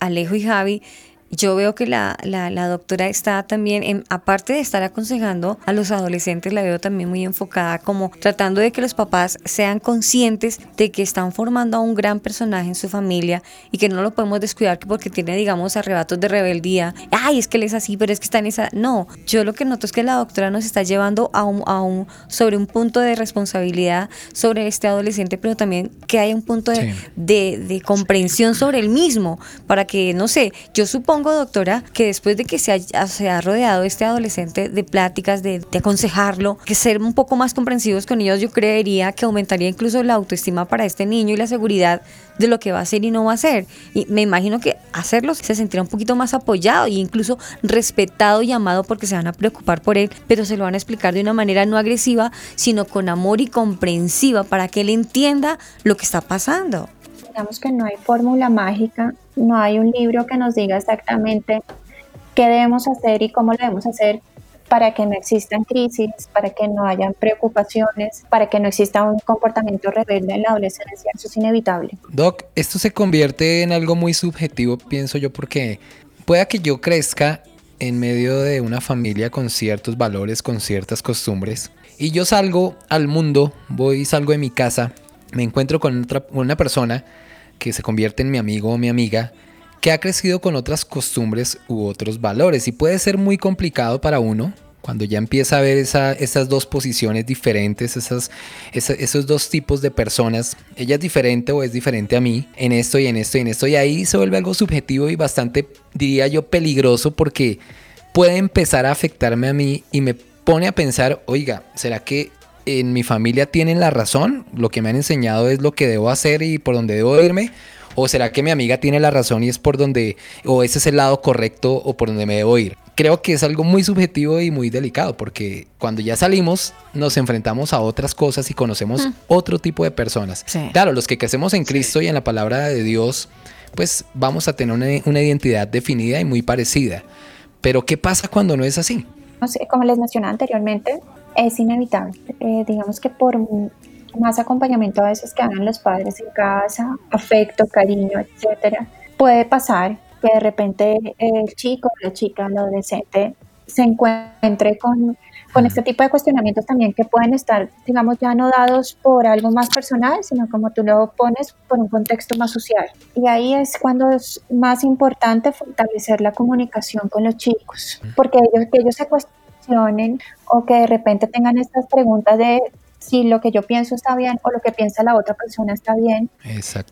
Alejo y Javi, yo veo que la, la, doctora está también, en, aparte de estar aconsejando a los adolescentes, la veo también muy enfocada como tratando de que los papás sean conscientes de que están formando a un gran personaje en su familia y que no lo podemos descuidar porque tiene, digamos, arrebatos de rebeldía. Ay, es que él es así, pero es que está en esa... No, yo lo que noto es que la doctora nos está llevando a un, a un sobre un punto de responsabilidad sobre este adolescente, pero también que haya un punto de, de, de comprensión sobre el mismo, para que, no sé, yo supongo doctora, que después de que se ha, rodeado este adolescente de pláticas, de, aconsejarlo, que ser un poco más comprensivos con ellos, yo creería que aumentaría incluso la autoestima para este niño y la seguridad de lo que va a hacer y no va a hacer. Y me imagino que hacerlo se sentirá un poquito más apoyado e incluso respetado y amado porque se van a preocupar por él, pero se lo van a explicar de una manera no agresiva, sino con amor y comprensiva para que él entienda lo que está pasando digamos que no hay fórmula mágica, no hay un libro que nos diga exactamente qué debemos hacer y cómo lo debemos hacer para que no existan crisis, para que no hayan preocupaciones, para que no exista un comportamiento rebelde en la adolescencia. Eso es inevitable. Doc, esto se convierte en algo muy subjetivo, pienso yo, porque pueda que yo crezca en medio de una familia con ciertos valores, con ciertas costumbres, y yo salgo al mundo, voy, salgo de mi casa, me encuentro con otra, una persona que se convierte en mi amigo o mi amiga, que ha crecido con otras costumbres u otros valores. Y puede ser muy complicado para uno cuando ya empieza a ver esa, esas dos posiciones diferentes, esos dos tipos de personas, ella es diferente o es diferente a mí en esto y en esto y en esto, y ahí se vuelve algo subjetivo y bastante, diría yo, peligroso porque puede empezar a afectarme a mí y me pone a pensar, oiga, ¿será que en mi familia tienen la razón? Lo que me han enseñado es lo que debo hacer y por dónde debo irme. ¿O será que mi amiga tiene la razón y es por donde, o ese es el lado correcto o por donde me debo ir? Creo que es algo muy subjetivo y muy delicado porque cuando ya salimos nos enfrentamos a otras cosas y conocemos mm. otro tipo de personas. Claro, los que crecemos en Cristo y en la palabra de Dios, pues vamos a tener una, identidad definida y muy parecida. Pero ¿qué pasa cuando no es así? Como les mencioné anteriormente, es inevitable. Eh, digamos que por más acompañamiento a veces que hagan los padres en casa, afecto, cariño, etcétera, puede pasar que de repente el chico, la chica, el adolescente se encuentre con, con este tipo de cuestionamientos también que pueden estar, digamos, ya no dados por algo más personal, sino como tú lo pones, por un contexto más social. Y ahí es cuando es más importante fortalecer la comunicación con los chicos, porque ellos, que ellos se cuestionen o que de repente tengan estas preguntas de si lo que yo pienso está bien o lo que piensa la otra persona está bien.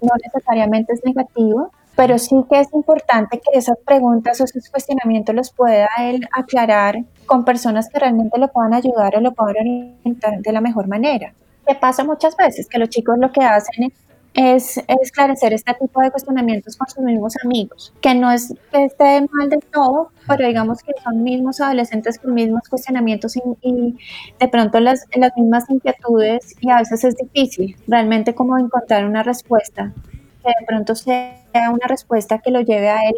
No necesariamente es negativo, pero sí que es importante que esas preguntas o esos cuestionamientos los pueda él aclarar con personas que realmente lo puedan ayudar o lo puedan orientar de la mejor manera. ¿Qué pasa muchas veces? Que los chicos lo que hacen es esclarecer este tipo de cuestionamientos con sus mismos amigos, que no es que esté mal del todo, pero digamos que son mismos adolescentes con mismos cuestionamientos y, de pronto las, las mismas inquietudes y a veces es difícil realmente como encontrar una respuesta que de pronto sea una respuesta que lo lleve a él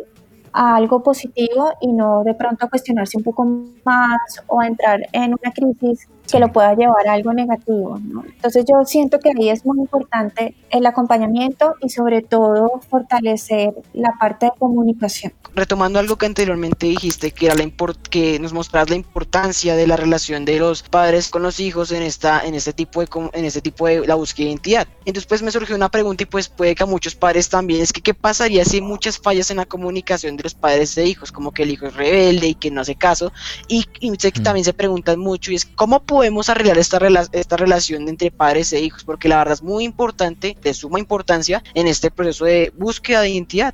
a algo positivo y no de pronto a cuestionarse un poco más o a entrar en una crisis que lo pueda llevar a algo negativo. Entonces yo siento que ahí es muy importante el acompañamiento y sobre todo fortalecer la parte de comunicación. Retomando algo que anteriormente dijiste, que era la que nos mostras la importancia de la relación de los padres con los hijos en esta en este tipo de en este tipo de la búsqueda de identidad. Entonces pues me surgió una pregunta y pues puede que a muchos padres también es que qué pasaría si hay muchas fallas en la comunicación de los padres de hijos, como que el hijo es rebelde y que no hace caso y, sé que mm. también se preguntan mucho y es cómo podemos arreglar esta, esta relación entre padres e hijos, porque la verdad es muy importante, de suma importancia en este proceso de búsqueda de identidad.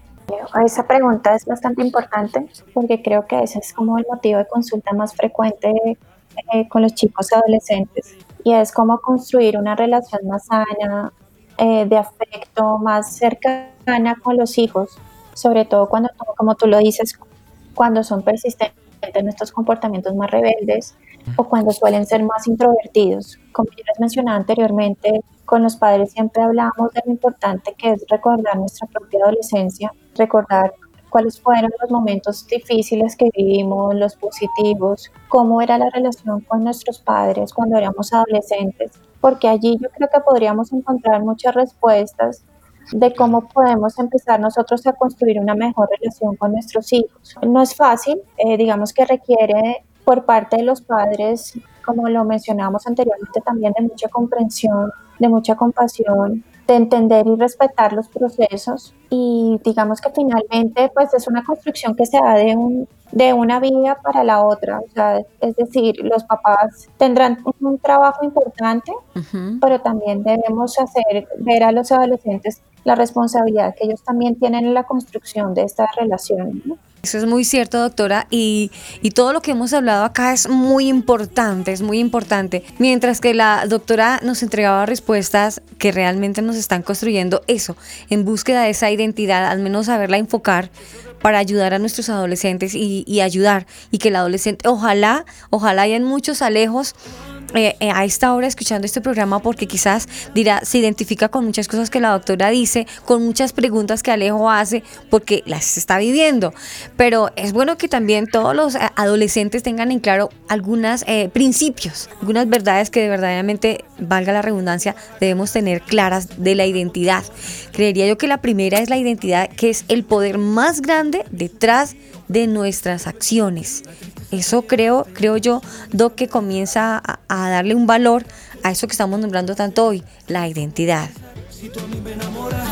Esa pregunta es bastante importante porque creo que ese es como el motivo de consulta más frecuente eh, con los chicos adolescentes y es cómo construir una relación más sana, eh, de afecto, más cercana con los hijos, sobre todo cuando, como tú lo dices, cuando son persistentes en estos comportamientos más rebeldes o cuando suelen ser más introvertidos. Como yo les mencionaba anteriormente, con los padres siempre hablamos de lo importante que es recordar nuestra propia adolescencia, recordar cuáles fueron los momentos difíciles que vivimos, los positivos, cómo era la relación con nuestros padres cuando éramos adolescentes, porque allí yo creo que podríamos encontrar muchas respuestas de cómo podemos empezar nosotros a construir una mejor relación con nuestros hijos. No es fácil, eh, digamos que requiere por parte de los padres, como lo mencionamos anteriormente, también de mucha comprensión, de mucha compasión, de entender y respetar los procesos. Y digamos que finalmente pues es una construcción que se da de, un, de una vida para la otra, o sea, es decir, los papás tendrán un trabajo importante, pero también debemos hacer ver a los adolescentes la responsabilidad que ellos también tienen en la construcción de esta relación. Eso es muy cierto, doctora, y, y, todo lo que hemos hablado acá es muy importante, es muy importante. Mientras que la doctora nos entregaba respuestas que realmente nos están construyendo eso, en búsqueda de esa identidad, al menos saberla enfocar para ayudar a nuestros adolescentes y, y ayudar, y que el adolescente, ojalá, ojalá hayan muchos alejos eh, eh, a esta hora escuchando este programa porque quizás dirá, se identifica con muchas cosas que la doctora dice, con muchas preguntas que Alejo hace porque las está viviendo. Pero es bueno que también todos los eh, adolescentes tengan en claro algunos principios, algunas verdades que verdaderamente, valga la redundancia, debemos tener claras de la identidad. Creería yo que la primera es la identidad, que es el poder más grande detrás de nuestras acciones. Eso creo, creo yo, Doc, que comienza a, a darle un valor a eso que estamos nombrando tanto hoy, la identidad. Si tú a mí me enamoras,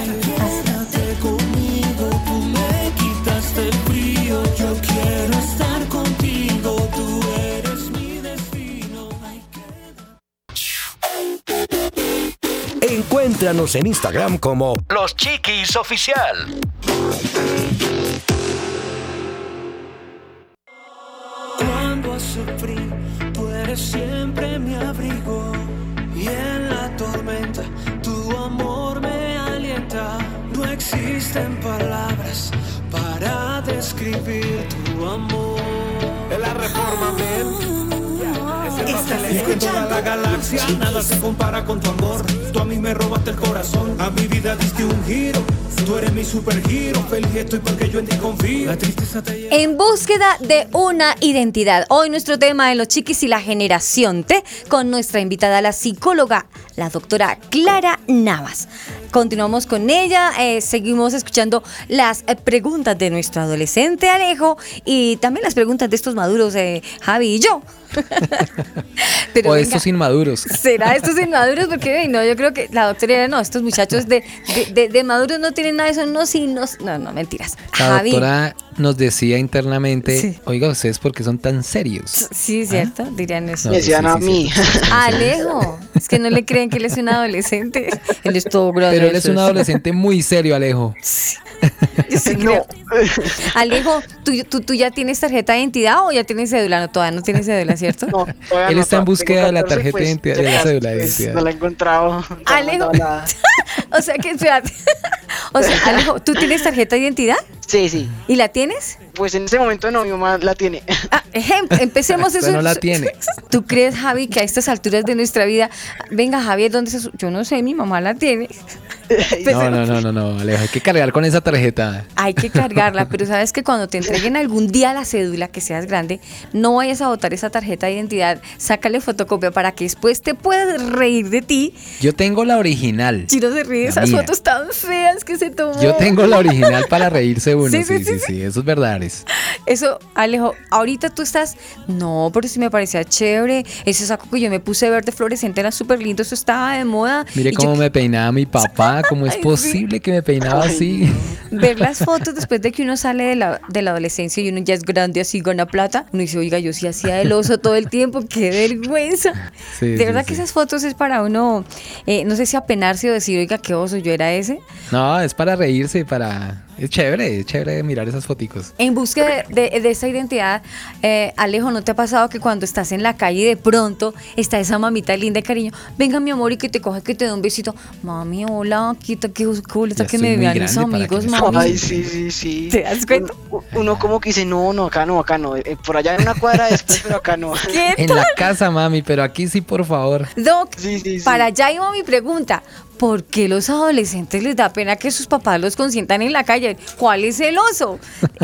conmigo, tú me quitaste el frío, yo quiero estar contigo, tú eres mi destino. Encuéntranos en Instagram como Los Chiquis Oficial. Siempre mi abrigo. Y en la tormenta, tu amor me alienta. No existen palabras para describir tu amor. En la reforma, Estás escuchando la galaxia, nada se compara con tu amor. Tú a mí me robaste el corazón, a mi vida diste un giro. Tú eres mi supergiro, feliz estoy porque yo en ti confío. La tristeza te lleva. En búsqueda de una identidad. Hoy nuestro tema en Los Chiquis y la Generación T con nuestra invitada, la psicóloga, la doctora Clara Navas. Continuamos con ella, eh, seguimos escuchando las eh, preguntas de nuestro adolescente Alejo y también las preguntas de estos maduros, eh, Javi y yo. Pero o venga, estos inmaduros. ¿Será estos inmaduros? Porque no, yo creo que la doctora era, no, estos muchachos de, de, de- de maduros no tienen nada de eso, no, sí, no, no, no, mentiras. La Javi. doctora nos decía internamente, Sí. oiga, ¿ustedes por qué son tan serios? Sí, cierto, dirían eso. No, Me decían sí, a sí, mí. Alejo, es que no le creen que él es un adolescente. Él es todo grande. Pero él es un adolescente muy serio, Alejo. Yo sí creo. Alejo, ¿tú, tú, tú ya tienes tarjeta de identidad o ya tienes cédula? No, todavía no tienes cédula, ¿cierto? No, todavía Él no, está en búsqueda de la 14, tarjeta de identidad, de la cédula de pues, identidad. No la he encontrado. no Alejo. O sea que, espérate. O sea, Alejo, ¿tú tienes tarjeta de identidad? Sí, sí. ¿Y la tienes? Pues en ese momento no, mi mamá la tiene. Ah, ejemplo, empecemos eso. no la tiene. ¿Tú crees, Javi, que a estas alturas de nuestra vida, venga, Javi, ¿dónde se su- Yo no sé, mi mamá la tiene. No, no, no, no, no, Alejo, hay que cargar con esa tarjeta. Hay que cargarla, pero sabes que cuando te entreguen algún día la cédula, que seas grande, no vayas a botar esa tarjeta de identidad, sácale fotocopia para que después te puedas reír de ti. Yo tengo la original. Chino se ríe esas mía. fotos tan feas que se tomó. Yo tengo la original para reírse uno. Sí, Sí, sí, sí, sí, eso es verdad. Ares. Eso, Alejo, ahorita tú estás. No, pero sí me parecía chévere. Ese saco que yo me puse verde fluorescente era súper lindo, eso estaba de moda. Mire Y yo cómo me peinaba mi papá, cómo es Ay, sí. posible que me peinaba así. ver las fotos después de que uno sale de la, de la adolescencia y uno ya es grande así gana plata, uno dice, oiga, yo sí hacía el oso todo el tiempo, qué vergüenza. Sí, de verdad que esas fotos es para uno, eh, no sé si apenarse o decir, oiga, qué oso, yo era ese. No, es para reírse, para... Es chévere, es chévere mirar esas foticos. En búsqueda de, de- de esa identidad, eh, Alejo, ¿no te ha pasado que cuando estás en la calle de pronto está esa mamita linda de cariño? Venga, mi amor, y que te coge, que te dé un besito. Mami, hola, quita, qué boleta que me vean mis amigos, mami. Ay, sí, sí, sí. ¿Te das cuenta? Uno, uno como que dice, no, no, acá no, acá no. Eh, por allá en una cuadra después, pero acá no. ¿Qué En la casa, mami, pero aquí sí, por favor. Doc, Sí, sí, sí. para allá iba mi pregunta. ¿Por qué los adolescentes les da pena que sus papás los consientan en la calle? ¿Cuál es el oso?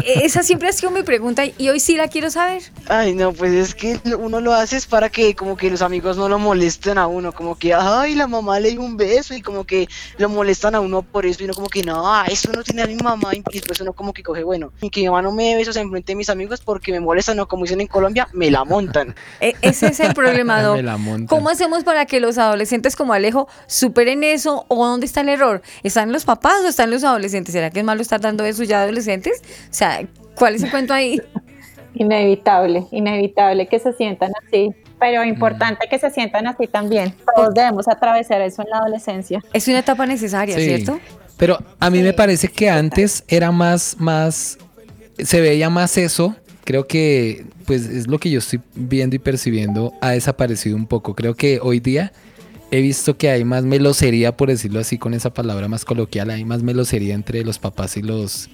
Esa siempre ha sido mi pregunta y hoy sí la quiero saber. Ay, no, pues es que uno lo hace es para que como que los amigos no lo molesten a uno, como que, ay, la mamá le dio un beso y como que lo molestan a uno por eso y uno como que, no, eso no tiene a mi mamá y después uno como que coge, bueno, y que mi mamá no me dé besos enfrente de mis amigos porque me molestan o como dicen en Colombia, me la montan. E- ese es el problema, Doc. Me la montan. ¿Cómo hacemos para que los adolescentes como Alejo superen eso? ¿O dónde está el error? ¿Están los papás o están los adolescentes? ¿Será que es malo estar dando eso ya a adolescentes? O sea, ¿cuál es el cuento ahí? Inevitable, inevitable que se sientan así, pero importante que se sientan así también. Todos debemos atravesar eso en la adolescencia. Es una etapa necesaria, Sí. ¿cierto? Pero a mí me parece que antes era más, más, se veía más eso. Creo que, pues, es lo que yo estoy viendo y percibiendo, ha desaparecido un poco. Creo que hoy día he visto que hay más melosería, por decirlo así, con esa palabra más coloquial, hay más melosería entre los papás y los,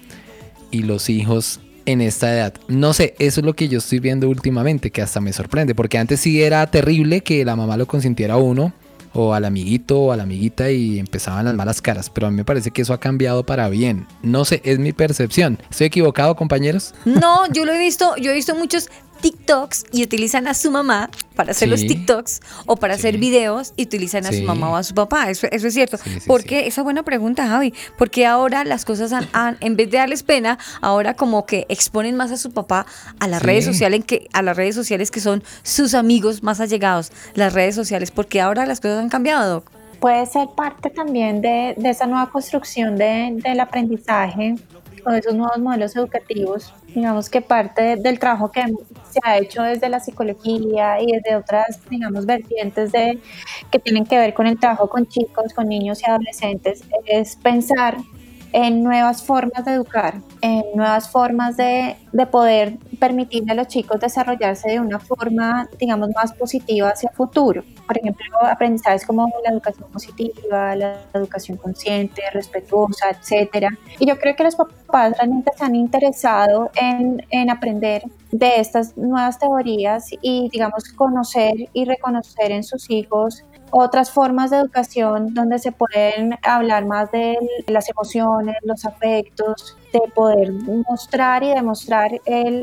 y los hijos en esta edad. No sé, eso es lo que yo estoy viendo últimamente, que hasta me sorprende, porque antes sí era terrible que la mamá lo consintiera a uno o al amiguito o a la amiguita y empezaban las malas caras, pero a mí me parece que eso ha cambiado para bien. No sé, es mi percepción. ¿Estoy equivocado, compañeros? No, yo lo he visto, yo he visto muchos TikToks y utilizan a su mamá para hacer los TikToks o para hacer videos y utilizan a su mamá o a su papá. Eso, es cierto. porque esa buena pregunta, Javi. Porque ahora las cosas han, en vez de darles pena, ahora como que exponen más a su papá a las redes sociales que a las redes sociales que son sus amigos más allegados, las redes sociales, porque ahora las cosas han cambiado. Puede ser parte también de, esa nueva construcción del aprendizaje de esos nuevos modelos educativos digamos que parte del trabajo que se ha hecho desde la psicología y desde otras, digamos, vertientes de, que tienen que ver con el trabajo con chicos, con niños y adolescentes, es pensar en nuevas formas de educar, en nuevas formas de, de, poder permitirle a los chicos desarrollarse de una forma, digamos, más positiva hacia el futuro. Por ejemplo, aprendizajes como la educación positiva, la educación consciente, respetuosa, etcétera. Y yo creo que los papás realmente se han interesado en, en aprender de estas nuevas teorías y, digamos, conocer y reconocer en sus hijos otras formas de educación donde se pueden hablar más de las emociones, los afectos, de poder mostrar y demostrar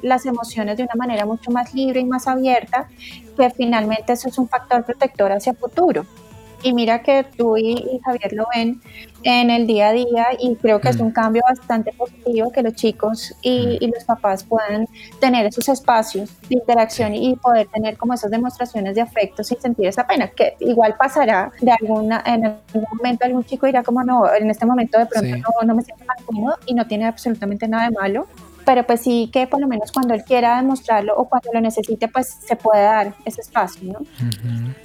las emociones de una manera mucho más libre y más abierta, que finalmente eso es un factor protector hacia futuro. Y mira que tú y, Javier lo ven en el día a día y creo que es un mm. cambio bastante positivo que los chicos y, mm. los papás puedan tener esos espacios de interacción y poder tener como esas demostraciones de afecto sin sentir esa pena, que igual pasará de alguna, en algún momento algún chico dirá como no, en este momento de pronto no, no me siento tan cómodo y no tiene absolutamente nada de malo, pero pues sí que por lo menos cuando él quiera demostrarlo o cuando lo necesite, pues se puede dar ese espacio, ¿no?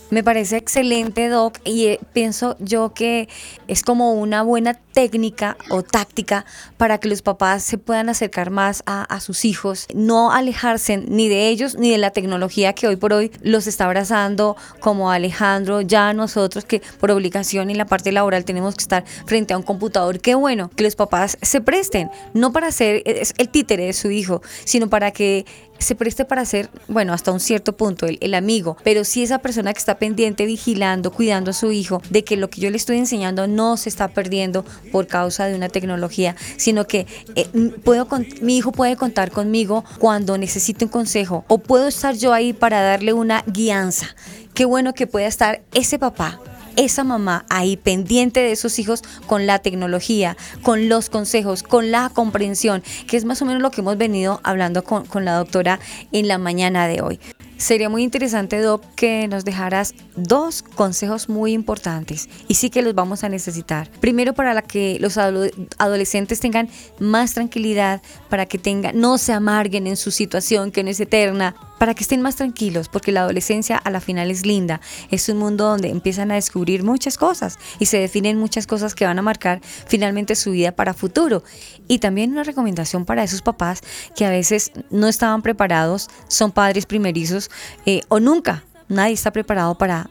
Me parece excelente, Doc, y eh, pienso yo que es como una buena técnica o táctica para que los papás se puedan acercar más a, a sus hijos, no alejarse ni de ellos ni de la tecnología que hoy por hoy los está abrazando, como Alejandro, ya nosotros que por obligación en la parte laboral tenemos que estar frente a un computador. Qué bueno que los papás se presten, no para hacer el título de su hijo, sino para que se preste para ser, bueno, hasta un cierto punto, el, amigo, pero si esa persona que está pendiente, vigilando, cuidando a su hijo, de que lo que yo le estoy enseñando no se está perdiendo por causa de una tecnología, sino que eh, puedo mi hijo puede contar conmigo cuando necesite un consejo o puedo estar yo ahí para darle una guianza. Qué bueno que pueda estar ese papá esa mamá ahí pendiente de sus hijos con la tecnología, con los consejos, con la comprensión, que es más o menos lo que hemos venido hablando con, con la doctora en la mañana de hoy. Sería muy interesante, Doc, que nos dejaras dos consejos muy importantes y sí que los vamos a necesitar. Primero, para que los adolescentes tengan más tranquilidad, para que tengan, no se amarguen en su situación que no es eterna, para que estén más tranquilos, porque la adolescencia a la final es linda. Es un mundo donde empiezan a descubrir muchas cosas y se definen muchas cosas que van a marcar finalmente su vida para futuro. Y también una recomendación para esos papás que a veces no estaban preparados, son padres primerizos eh, o nunca, nadie está preparado para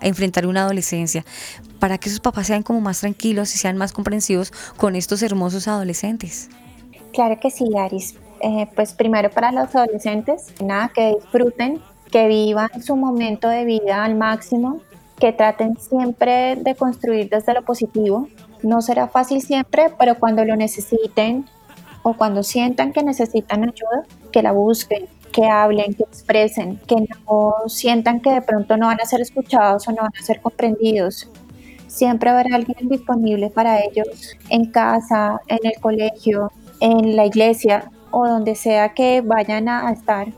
enfrentar una adolescencia, para que esos papás sean como más tranquilos y sean más comprensivos con estos hermosos adolescentes. Claro que sí, Aris. Eh, pues primero para los adolescentes, nada, que disfruten, que vivan su momento de vida al máximo, que traten siempre de construir desde lo positivo. No será fácil siempre, pero cuando lo necesiten o cuando sientan que necesitan ayuda, que la busquen, que hablen, que expresen, que no sientan que de pronto no van a ser escuchados o no van a ser comprendidos. Siempre habrá alguien disponible para ellos en casa, en el colegio, en la iglesia, o donde sea que vayan a, estar,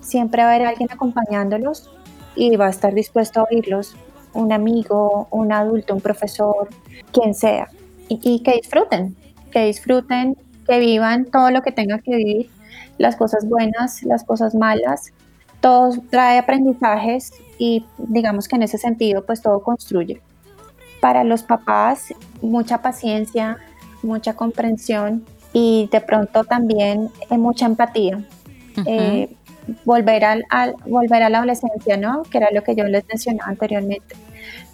siempre haber alguien acompañándolos y va a estar dispuesto a oírlos, un amigo, un adulto, un profesor, quien sea, y, que disfruten, que disfruten, que vivan todo lo que tengan que vivir, las cosas buenas, las cosas malas, todo trae aprendizajes y digamos que en ese sentido pues todo construye. Para los papás, mucha paciencia, mucha comprensión, y de pronto también eh, mucha empatía. Eh, volver, al, volver a la adolescencia, ¿no? Que era lo que yo les mencionaba anteriormente.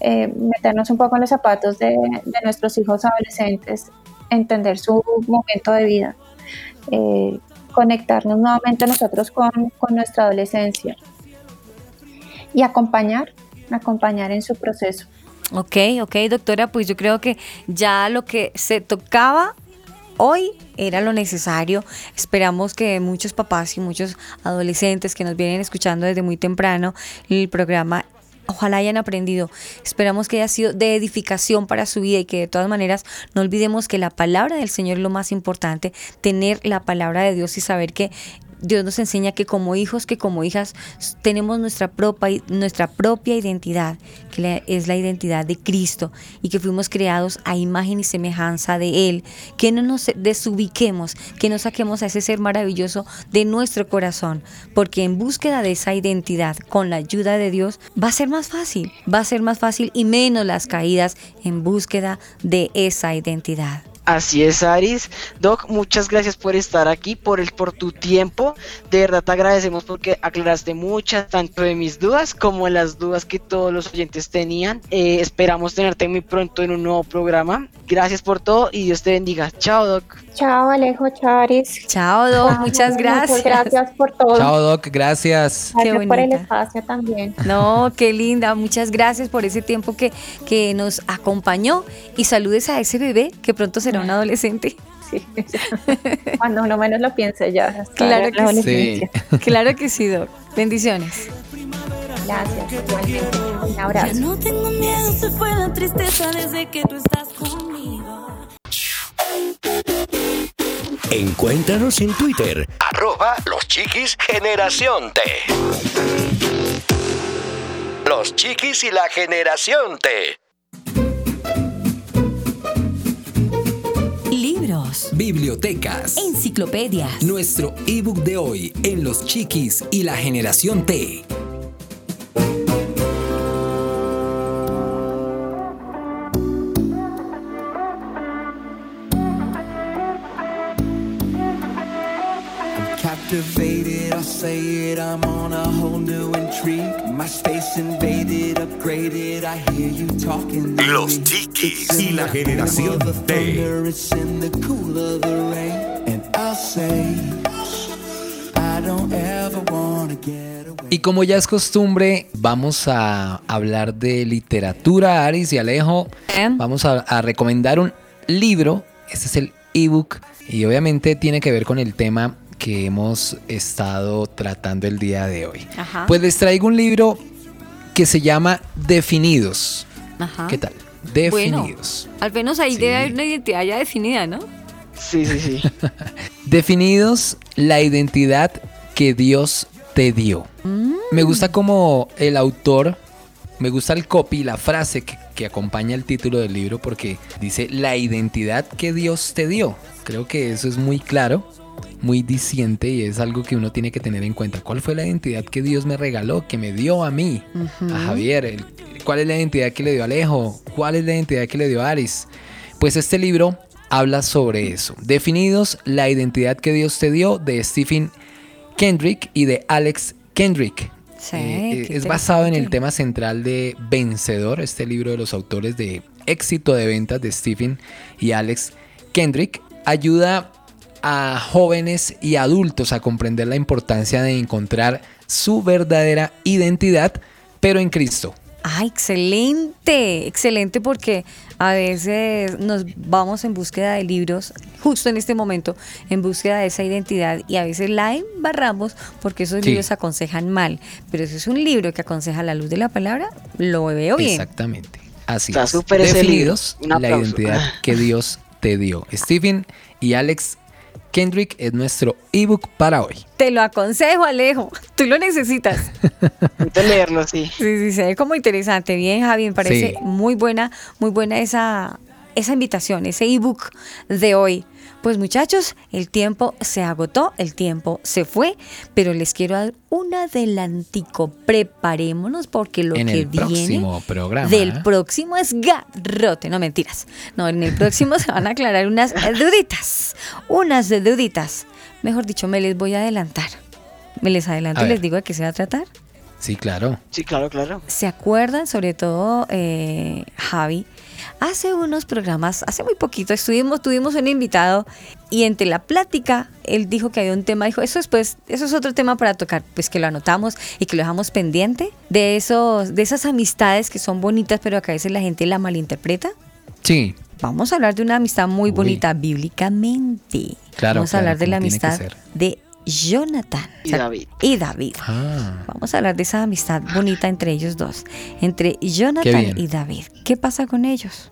Eh, meternos un poco en los zapatos de, nuestros hijos adolescentes, entender su momento de vida. Conectarnos nuevamente nosotros con, con nuestra adolescencia y acompañar, acompañar en su proceso. Ok, ok, doctora, pues yo creo que ya lo que se tocaba hoy era lo necesario. Esperamos que muchos papás y muchos adolescentes que nos vienen escuchando desde muy temprano el programa Ojalá hayan aprendido. Esperamos que haya sido de edificación para su vida y que de todas maneras no olvidemos que la palabra del Señor es lo más importante, tener la palabra de Dios y saber que Dios nos enseña que como hijos, que como hijas, tenemos nuestra propia, nuestra propia identidad, que es la identidad de Cristo, y que fuimos creados a imagen y semejanza de Él. Que no nos desubiquemos, que no saquemos a ese ser maravilloso de nuestro corazón, porque en búsqueda de esa identidad, con la ayuda de Dios, va a ser más fácil, va a ser más fácil y menos las caídas en búsqueda de esa identidad. Así es, Aris. Doc, muchas gracias por estar aquí, por el, por tu tiempo. De verdad te agradecemos porque aclaraste muchas, tanto de mis dudas como las dudas que todos los oyentes tenían. Eh, esperamos tenerte muy pronto en un nuevo programa. Gracias por todo y Dios te bendiga. Chao, Doc. Chao, Alejo, chao, Aris. Chao, Doc. Muchas gracias. Muchas gracias por todo. Chao, Doc. Gracias. Gracias por el espacio también. No, qué linda. Muchas gracias por ese tiempo que, que nos acompañó y saludes a ese bebé que pronto será un adolescente. Sí, cuando uno menos lo piense ya. Claro que sí. Claro que sí, Doc. Bendiciones. Gracias, Un abrazo. Ya no tengo miedo, se fue la tristeza desde que tú estás conmigo. Encuéntranos en Twitter, arroba los chiquis generación T. Los chiquis y la generación T. Libros, bibliotecas, enciclopedias. Nuestro ebook de hoy en Los chiquis y la generación T. captivated, say it, I'm on a whole new intrigue. My space invaded, upgraded, I hear you talking. Los. Chiquis It's y in la the generación boom of the T. thunder, It's in the cool of the rain. And I'll say, I don't ever wanna get away. Y como ya es costumbre, vamos a hablar de literatura, Aris y Alejo. Vamos a, a recomendar un libro. Este es el ebook. Y obviamente tiene que ver con el tema que hemos estado tratando el día de hoy. Ajá. Pues les traigo un libro que se llama Definidos. Ajá. ¿Qué tal? Bueno, Definidos. al menos ahí Sí. debe haber una identidad ya definida, ¿no? Sí, sí, sí. Definidos la identidad que Dios te dio. Mm. Me gusta como el autor, me gusta el copy, la frase que, que acompaña el título del libro porque dice la identidad que Dios te dio. Creo que eso es muy claro, muy diciente y es algo que uno tiene que tener en cuenta. ¿Cuál fue la identidad que Dios me regaló, que me dio a mí, a Javier? ¿Cuál es la identidad que le dio a Alejo? ¿Cuál es la identidad que le dio a Aris? Pues este libro habla sobre eso. Definidos la identidad que Dios te dio de Stephen Kendrick y de Alex Kendrick. Sí, Eh, qué es basado en el tema central de Vencedor, este libro de los autores de éxito de ventas de Stephen y Alex Kendrick. Ayuda a jóvenes y adultos a comprender la importancia de encontrar su verdadera identidad, pero en Cristo. Ah, excelente, excelente porque a veces nos vamos en búsqueda de libros, justo en este momento, en búsqueda de esa identidad y a veces la embarramos porque esos Sí. libros aconsejan mal, pero si es un libro que aconseja a la luz de la palabra, lo veo bien. Exactamente. Así Está es. Definidos la identidad que Dios te dio. Stephen y Alex Kendrick es nuestro ebook para hoy. Te lo aconsejo, Alejo, tú lo necesitas. Necesito leerlo, sí. Sí, sí, se ve como interesante. Bien, Javi, me parece Sí. muy buena, muy buena esa, esa invitación, ese ebook de hoy. Pues muchachos, el tiempo se agotó, el tiempo se fue, pero les quiero dar un adelantico. Preparémonos porque lo En que el viene próximo programa. del próximo es garrote, no mentiras. No, en el próximo se van a aclarar unas duditas, unas duditas. Mejor dicho, me les voy a adelantar. Me les adelanto y les digo de qué se va a tratar. Sí, claro. Sí, claro, claro. ¿Se acuerdan, sobre todo eh, Javi? Hace unos programas, hace muy poquito, estuvimos, tuvimos un invitado y entre la plática, él dijo que había un tema, dijo, eso es pues, eso es otro tema para tocar, pues que lo anotamos y que lo dejamos pendiente de esos, de esas amistades que son bonitas, pero que a veces la gente la malinterpreta. Sí. Vamos a hablar de una amistad muy Uy. bonita bíblicamente. Claro, Vamos a claro, hablar de la amistad de Jonathan Y o sea, David. Y David. Ah, Vamos a hablar de esa amistad bonita entre ellos dos, entre Jonathan y David. ¿Qué pasa con ellos?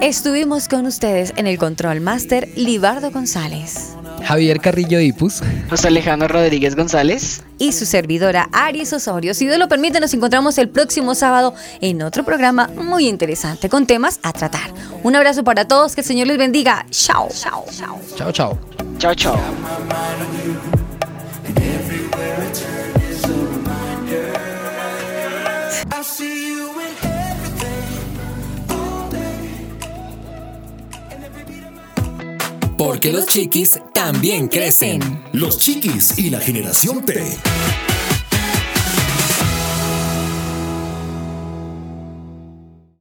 Estuvimos con ustedes en el Control Master Libardo González Javier Carrillo Ipus. José Alejandro Rodríguez González. y su servidora Aries Osorio. Si Dios lo permite, nos encontramos el próximo sábado en otro programa muy interesante con temas a tratar. Un abrazo para todos, que el Señor les bendiga. Chao, chao, chao. Chao, chao. Chao, chao. Porque los chiquis también crecen. Los chiquis y la generación T.